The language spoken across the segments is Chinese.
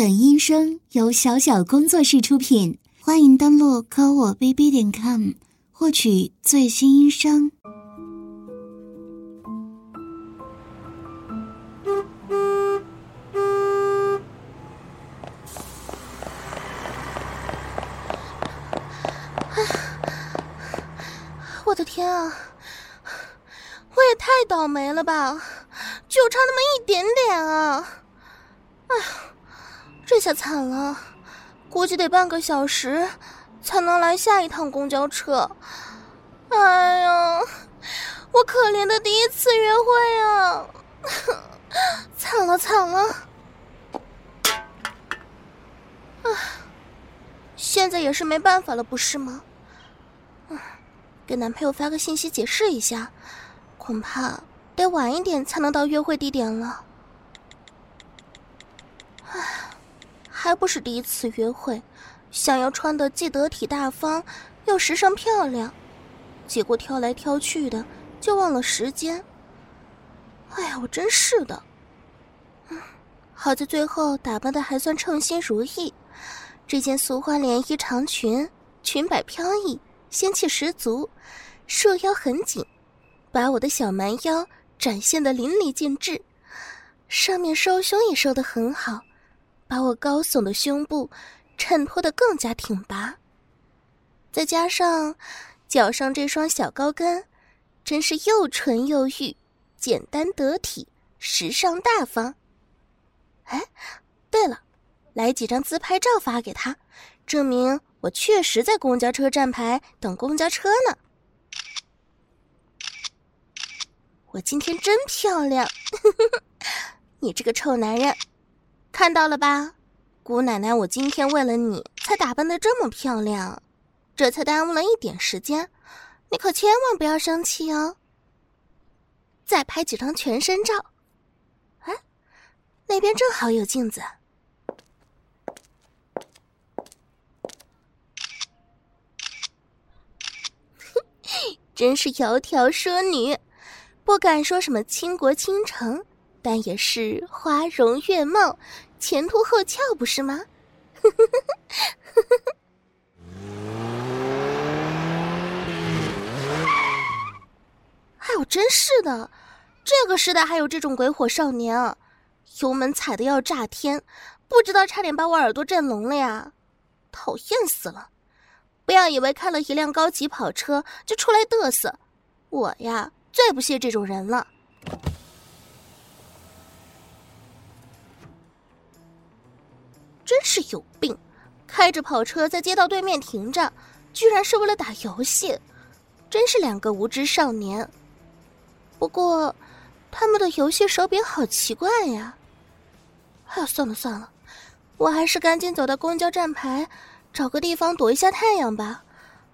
本音声由小小工作室出品，欢迎登录科我 bb 点 com 获取最新音声。我的天啊！我也太倒霉了吧，就差那么一点点啊！哎呀，这下惨了，估计得半个小时才能来下一趟公交车。哎呀，我可怜的第一次约会啊！惨了惨了！唉，现在也是没办法了，不是吗？给男朋友发个信息解释一下，恐怕得晚一点才能到约会地点了。还不是第一次约会，想要穿的既得体大方又时尚漂亮，结果挑来挑去的就忘了时间。哎呀，我真是的。嗯，好在最后打扮的还算称心如意，这件素花连衣长裙，裙摆飘逸。仙气十足，束腰很紧，把我的小蛮腰展现的淋漓尽致。上面收胸也收得很好，把我高耸的胸部衬托得更加挺拔。再加上脚上这双小高跟，真是又纯又欲，简单得体，时尚大方。哎，对了，来几张自拍照发给他，证明。我确实在公交车站牌等公交车呢。我今天真漂亮，你这个臭男人，看到了吧？姑奶奶，我今天为了你才打扮的这么漂亮，这才耽误了一点时间，你可千万不要生气哦。再拍几张全身照，哎，那边正好有镜子。真是窈窕淑女，不敢说什么倾国倾城，但也是花容月貌，前凸后翘，不是吗？哎呦，真是的，这个时代还有这种鬼火少年！油门踩的要炸天，不知道差点把我耳朵震聋了呀！讨厌死了。不要以为开了一辆高级跑车就出来嘚瑟，我呀最不屑这种人了。真是有病，开着跑车在街道对面停着，居然是为了打游戏，真是两个无知少年。不过，他们的游戏手柄好奇怪呀。哎，算了算了，我还是赶紧走到公交站牌。找个地方躲一下太阳吧，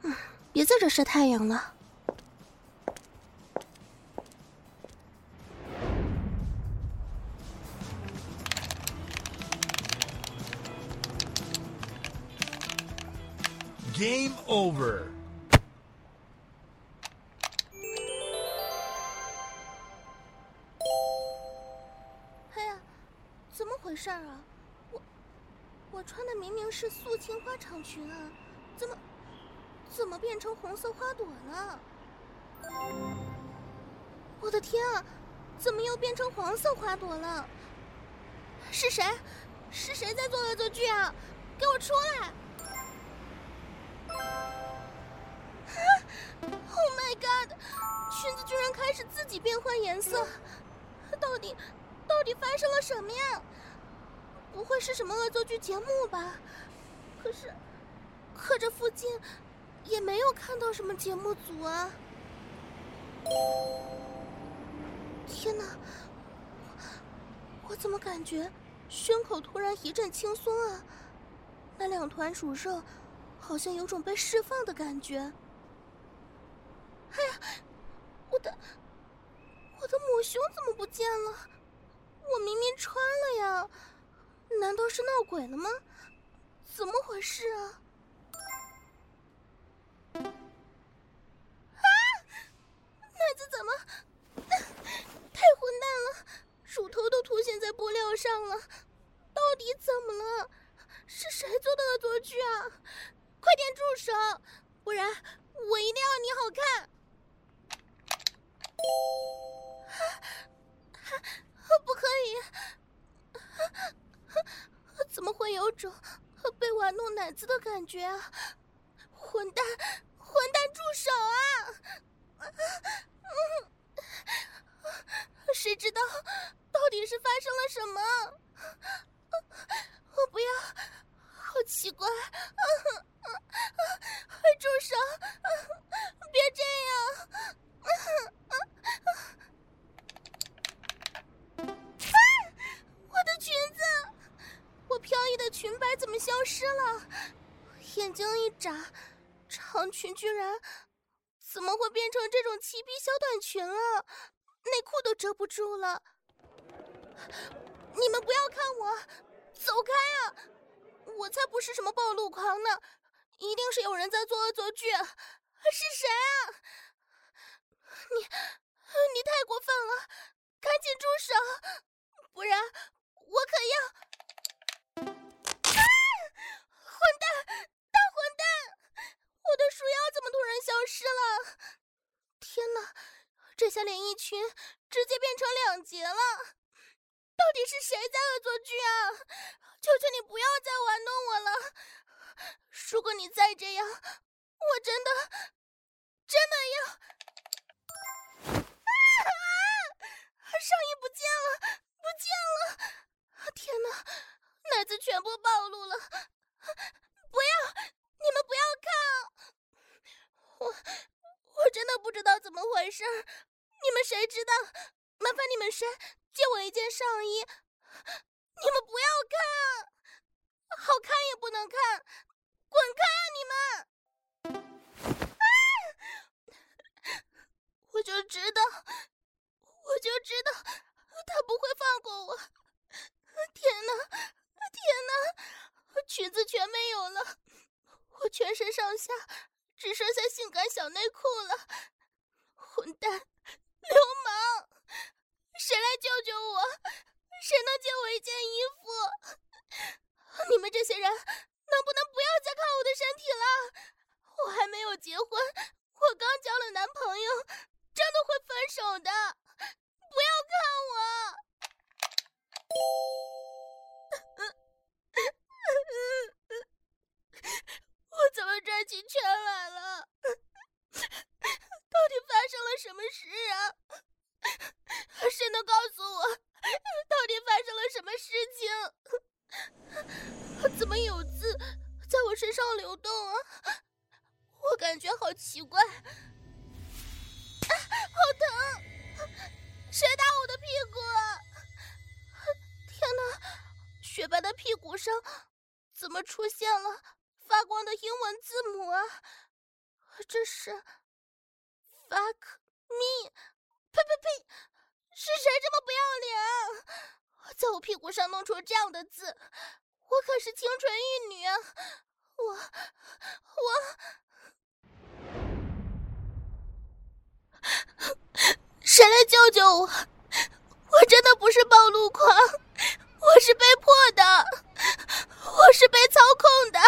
嗯，别在这晒太阳了。Game over。哎呀，怎么回事啊？我我穿的明明是素青花长裙啊，怎么，怎么变成红色花朵了？我的天啊，怎么又变成黄色花朵了？是谁？是谁在做恶作剧啊？给我出来 Oh my god，裙子居然开始自己变换颜色，到底，到底发生了什么呀？不会是什么恶作剧节目吧？可是，可这附近也没有看到什么节目组啊！天哪，我，怎么感觉胸口突然一阵轻松啊？那两团乳肉好像有种被释放的感觉。哎呀，我的，我的抹胸怎么不见了？我明明穿了呀！难道是闹鬼了吗？怎么回事啊？啊！奶子怎么 太混蛋了？乳头都凸显在布料上了，到底怎么了？是谁做的恶作剧啊！快点住手，不然我一定要你好看！不可以，怎么会有种被玩弄奶子的感觉啊？混蛋，混蛋，住手啊！谁知道到底是发生了什么？我不要，好奇怪！住手！别这样！我的裙子，我飘逸的裙摆怎么消失了？眼睛一眨，长裙居然怎么会变成这种齐臂小短裙了？内裤都遮不住了！你们不要看我，走开啊！我才不是什么暴露狂呢，一定是有人在做恶作剧。是谁啊？你，你太过分了！赶紧住手，不然我可要……啊！混蛋，大混蛋！我的束腰怎么突然消失了？天哪！这下连衣裙直接变成两截了，到底是谁在恶作剧啊？求求你不要再玩弄我了！如果你再这样，我真的真的要……啊！上衣不见了，不见了！天哪，奶子全部暴露了！不要，你们不要看！我。我真的不知道怎么回事，你们谁知道？麻烦你们谁借我一件上衣？你们不要看，好看也不能出现了？发光的英文字母啊！这是 “fuck me”，呸呸呸！是谁这么不要脸，在我屁股上弄出这样的字？我可是清纯玉女啊！我我，谁来救救我？我真的不是暴露狂，我是被迫的，我是被操控的。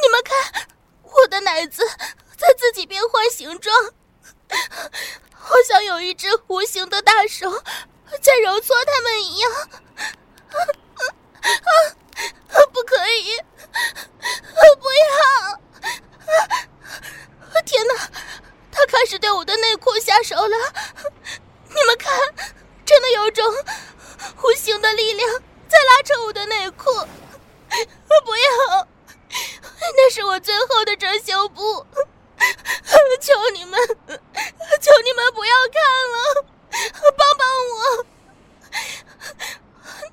你们看，我的奶子在自己变换形状，好像有一只无形的大手在揉搓它们一样。啊啊！不可以！啊，不要！啊，天哪，他开始对我的内裤下手了！你们看，真的有种无形的力量在拉扯我的内裤。不要！那是我最后的遮羞布，求你们，求你们不要看了，帮帮我！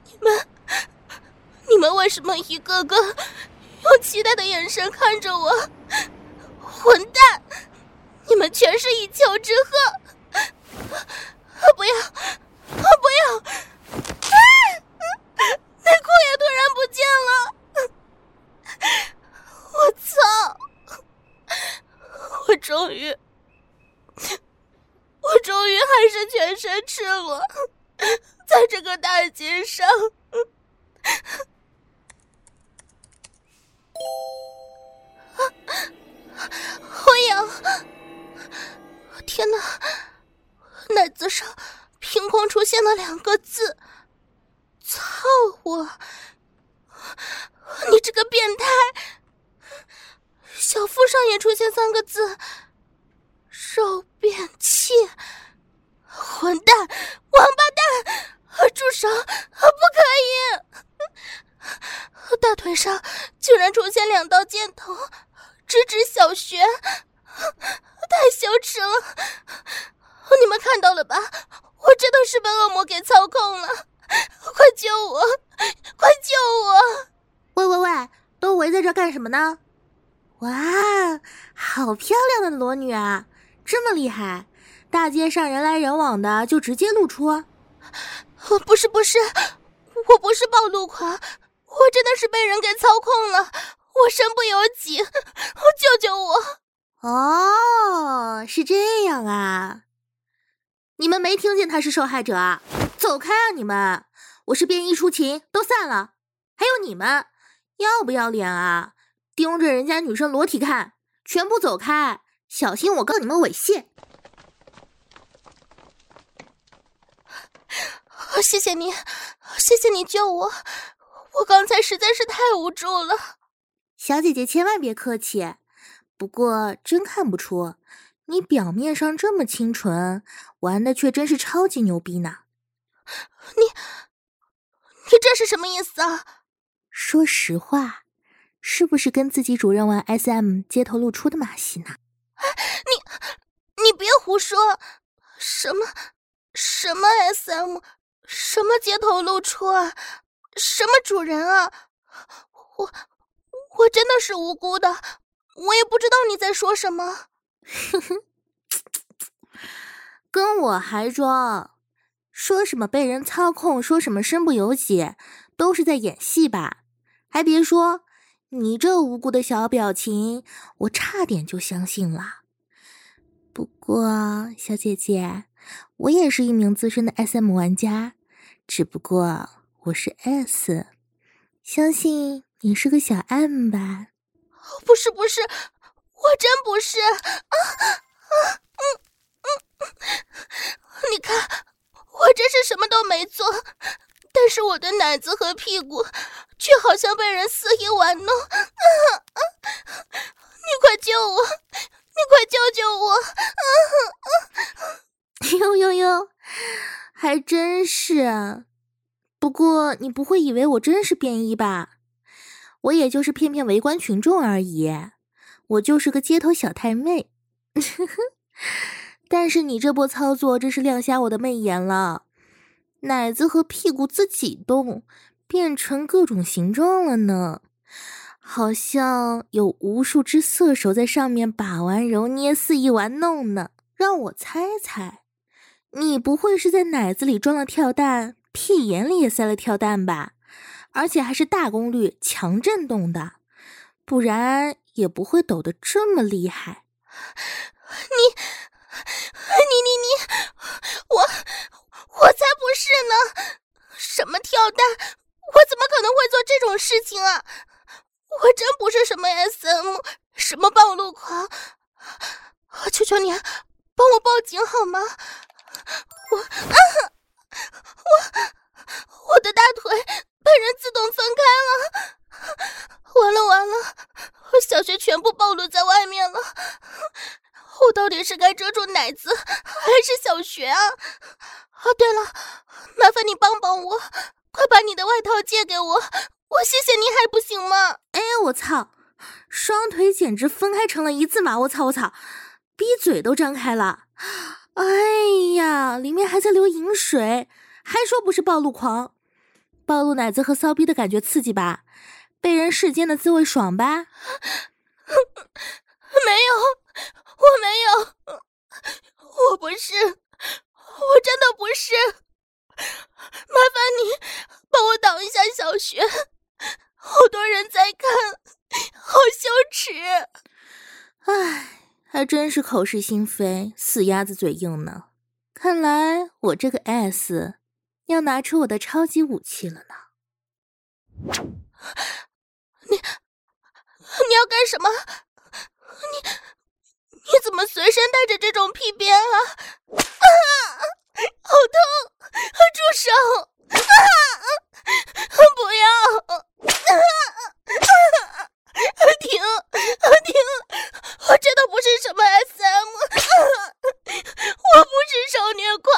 你们，你们为什么一个个用期待的眼神看着我？混蛋！你们全是一丘之貉！不要，不要！啊！内裤也突然不见了。我操！我终于，我终于还是全身赤裸，在这个大街上。上凭空出现了两个字：“操我！”你这个变态！小腹上也出现三个字：“肉便器。”混蛋，王八蛋！住手！不可以！大腿上居然出现两道箭头，直指小学，太羞耻了！你们看到了吧？我真的是被恶魔给操控了！快救我！快救我！喂喂喂，都围在这干什么呢？哇，好漂亮的裸女啊！这么厉害，大街上人来人往的就直接露出？不是不是，我不是暴露狂，我真的是被人给操控了，我身不由己，救救我！哦，是这样啊！你们没听见他是受害者啊？走开啊你们！我是便衣出勤，都散了。还有你们。要不要脸啊！盯着人家女生裸体看，全部走开！小心我告你们猥亵！谢谢你，谢谢你救我，我刚才实在是太无助了。小姐姐千万别客气，不过真看不出，你表面上这么清纯，玩的却真是超级牛逼呢。你，你这是什么意思啊？说实话，是不是跟自己主任玩 SM 街头露出的马戏呢？你你别胡说！什么什么 SM，什么街头露出啊？什么主人啊？我我真的是无辜的，我也不知道你在说什么。哼哼，跟我还装？说什么被人操控？说什么身不由己？都是在演戏吧？还别说，你这无辜的小表情，我差点就相信了。不过，小姐姐，我也是一名资深的 SM 玩家，只不过我是 S，相信你是个小 M 吧？不是，不是，我真不是。啊啊嗯嗯嗯，你看，我真是什么都没做。但是我的奶子和屁股却好像被人肆意玩弄，啊啊！你快救我！你快救救我！啊啊！呦呦呦，还真是啊。不过你不会以为我真是便衣吧？我也就是骗骗围观群众而已，我就是个街头小太妹。但是你这波操作真是亮瞎我的媚眼了。奶子和屁股自己动，变成各种形状了呢，好像有无数只色手在上面把玩揉捏，肆意玩弄呢。让我猜猜，你不会是在奶子里装了跳蛋，屁眼里也塞了跳蛋吧？而且还是大功率、强震动的，不然也不会抖得这么厉害。你，你，你，你，我。我才不是呢！什么跳蛋？我怎么可能会做这种事情啊？我真不是什么 SM，什么暴露狂！求求你，帮我报警好吗？我啊，我我的大腿被人自动分开了！完了完了，我小穴全部暴露在外面了！我到底是该遮住奶子还是小穴啊？哦，对了，麻烦你帮帮我，快把你的外套借给我，我谢谢你还不行吗？哎，我操，双腿简直分开成了一字马！我操我操，逼嘴都张开了！哎呀，里面还在流淫水，还说不是暴露狂，暴露奶子和骚逼的感觉刺激吧？被人世间的滋味爽吧？没有，我没有，我不是。我真的不是，麻烦你帮我挡一下小穴，好多人在看，好羞耻。唉，还真是口是心非，死鸭子嘴硬呢。看来我这个 S 要拿出我的超级武器了呢。你你要干什么？你你怎么随身带着这种屁鞭啊？啊！好痛！住手！啊！不要！啊！阿婷，阿婷！我真的不是什么 SM，我不是受虐狂，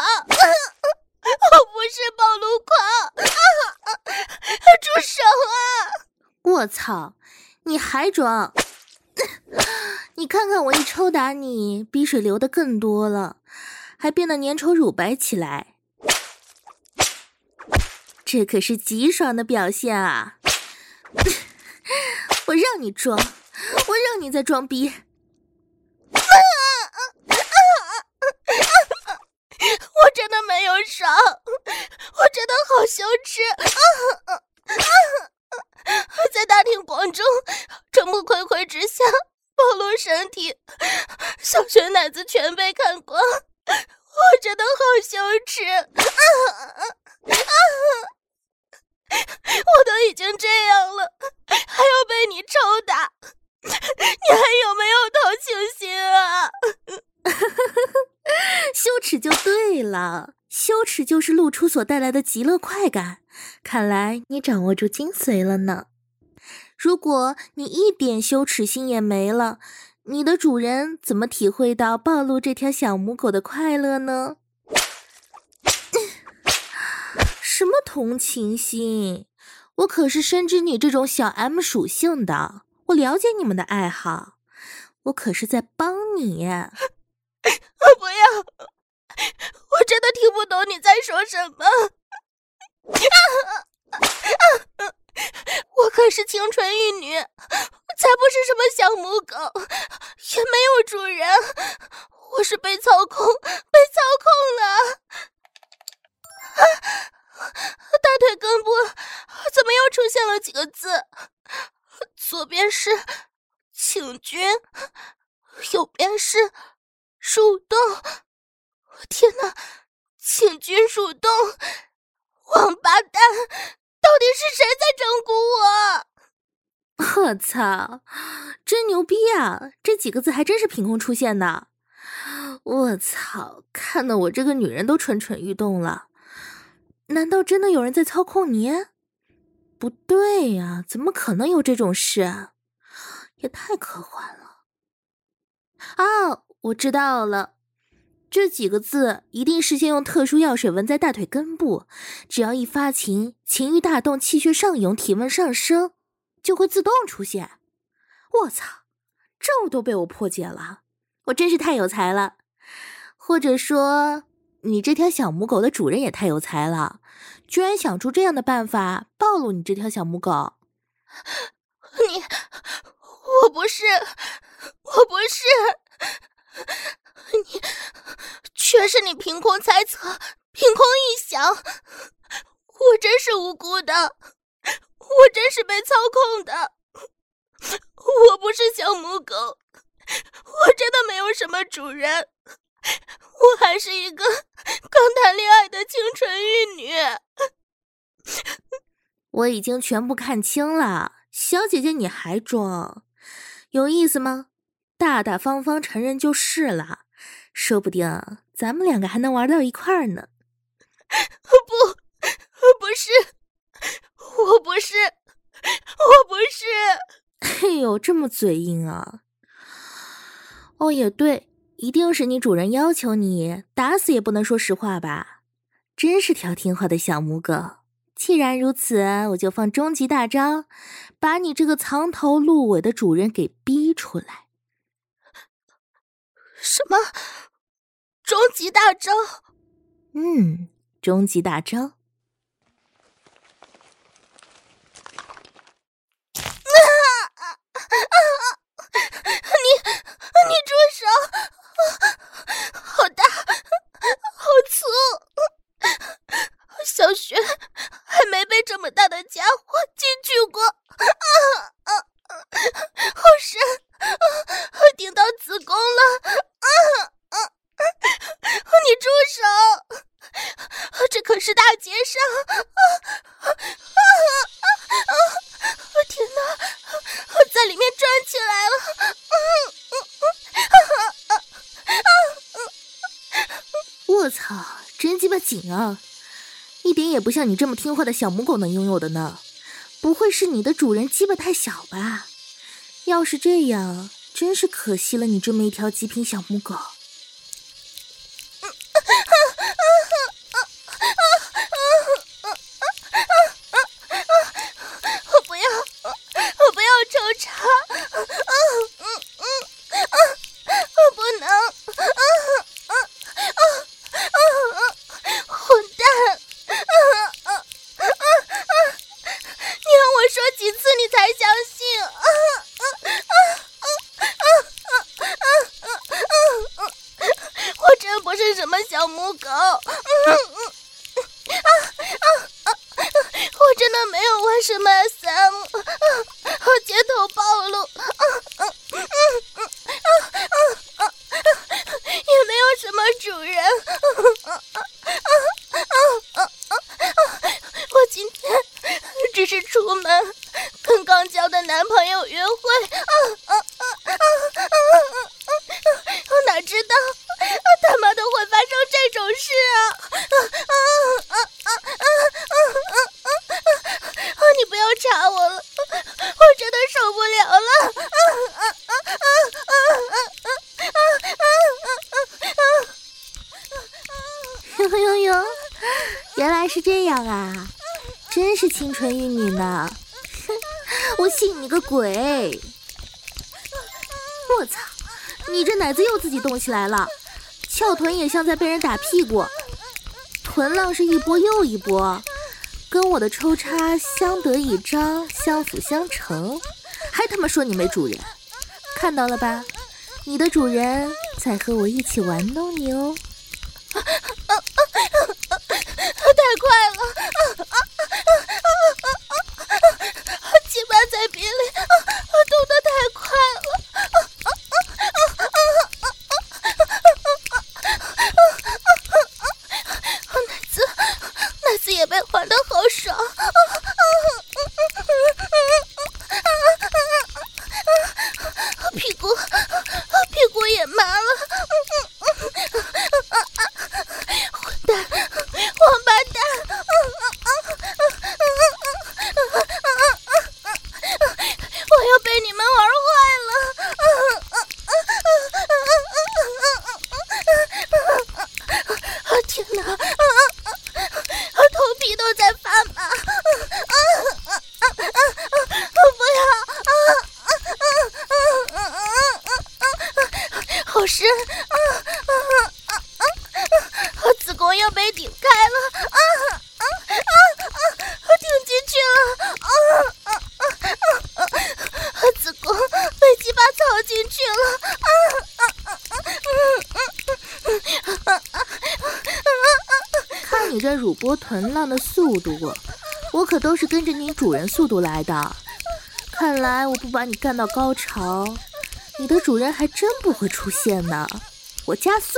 我不是暴露狂！住手啊！我操！你还装？你看看我一抽打你，鼻水流的更多了，还变得粘稠乳白起来，这可是极爽的表现啊！我让你装，我让你再装逼！啊啊啊啊啊、我真的没有爽，我真的好羞耻！啊啊啊、在大庭广众，众目睽睽之下。暴露身体，小学奶子全被看光，我真的好羞耻！啊啊啊！我都已经这样了，还要被你抽打，你还有没有同情心啊？羞耻就对了，羞耻就是露出所带来的极乐快感。看来你掌握住精髓了呢。如果你一点羞耻心也没了，你的主人怎么体会到暴露这条小母狗的快乐呢？什么同情心？我可是深知你这种小 M 属性的，我了解你们的爱好，我可是在帮你。我 不要，我真的听不懂你在说什么。我可是清纯玉女，才不是什么小母狗，也没有主人，我是被操控，被操控了。大腿根部怎么又出现了几个字？左边是请君，右边是树洞。天哪，请君树洞，王八蛋！到底是谁在整蛊我？我操，真牛逼啊！这几个字还真是凭空出现的。我操，看得我这个女人都蠢蠢欲动了。难道真的有人在操控你？不对呀，怎么可能有这种事？啊也太科幻了。啊，我知道了。这几个字一定是先用特殊药水纹在大腿根部，只要一发情，情欲大动，气血上涌，体温上升，就会自动出现。我操，这都被我破解了，我真是太有才了。或者说，你这条小母狗的主人也太有才了，居然想出这样的办法暴露你这条小母狗。你，我不是，我不是。你，全是你凭空猜测，凭空臆想，我真是无辜的，我真是被操控的，我不是小母狗，我真的没有什么主人，我还是一个刚谈恋爱的清纯玉女。我已经全部看清了，小姐姐你还装，有意思吗？大大方方承认就是了。说不定咱们两个还能玩到一块儿呢。不，不是，我不是，我不是。哎呦，这么嘴硬啊！哦，也对，一定是你主人要求你，打死也不能说实话吧？真是条听话的小母狗。既然如此，我就放终极大招，把你这个藏头露尾的主人给逼出来。什么？终极大招？嗯，终极大招。啊啊啊！你你住手！好大，好粗！小学还没被这么大的家伙进去过。啊啊！好深，顶到子宫了。啊啊！你住手！这可是大结紧啊！一点也不像你这么听话的小母狗能拥有的呢。不会是你的主人鸡巴太小吧？要是这样，真是可惜了你这么一条极品小母狗。鬼！我操，你这奶子又自己动起来了，翘臀也像在被人打屁股，臀浪是一波又一波，跟我的抽插相得益彰，相辅相成，还他妈说你没主人，看到了吧？你的主人在和我一起玩弄你哦。我囤浪的速度，我可都是跟着你主人速度来的。看来我不把你干到高潮，你的主人还真不会出现呢。我加速。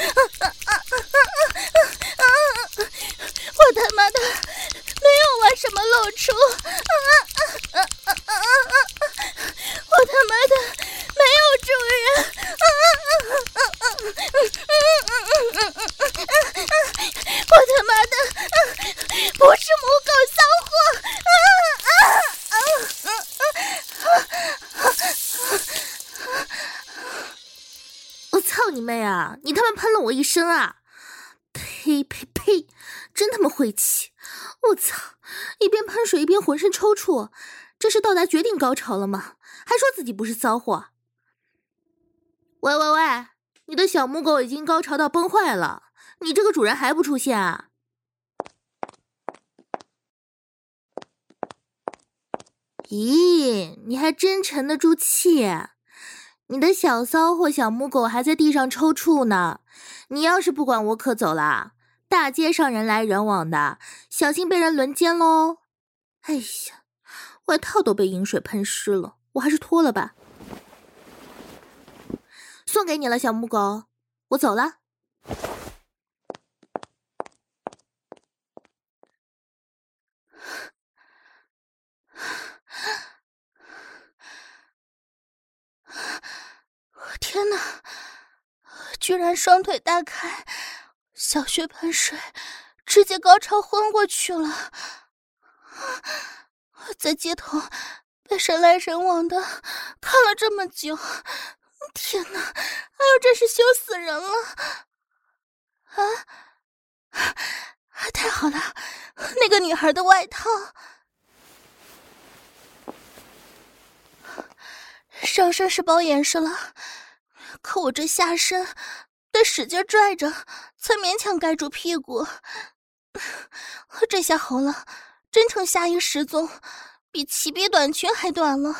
不，这是到达绝顶高潮了吗？还说自己不是骚货？喂喂喂！你的小母狗已经高潮到崩坏了，你这个主人还不出现啊？咦，你还真沉得住气？你的小骚货小母狗还在地上抽搐呢，你要是不管我可走了，大街上人来人往的，小心被人轮奸喽！哎呀，外套都被饮水喷湿了，我还是脱了吧。送给你了，小母狗，我走了。天哪！居然双腿大开，小穴喷水，直接高潮昏过去了。在街头被人来人往的看了这么久。天哪！哎呦，真是羞死人了！啊，太好了，那个女孩的外套，上身是包严实了，可我这下身得使劲拽着，才勉强盖住屁股。这下好了，真成下衣失踪，比齐逼短裙还短了。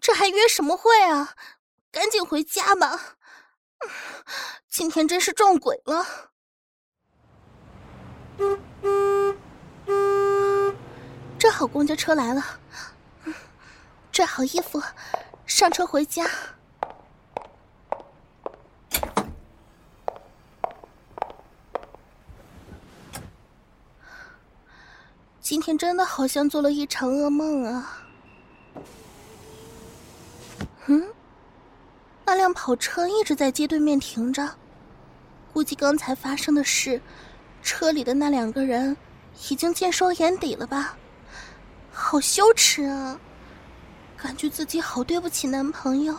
这还约什么会啊？赶紧回家吧！今天真是撞鬼了。正好公交车来了，嗯拽好衣服，上车回家。今天真的好像做了一场噩梦啊！嗯？那辆跑车一直在街对面停着，估计刚才发生的事，车里的那两个人已经尽收眼底了吧？好羞耻啊！感觉自己好对不起男朋友。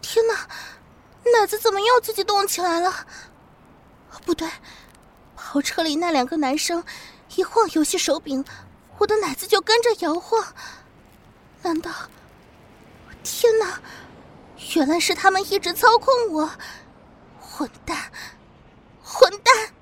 天哪，奶子怎么又自己动起来了？不对，跑车里那两个男生一晃游戏手柄，我的奶子就跟着摇晃。难道？天哪！原来是他们一直操控我，混蛋，混蛋！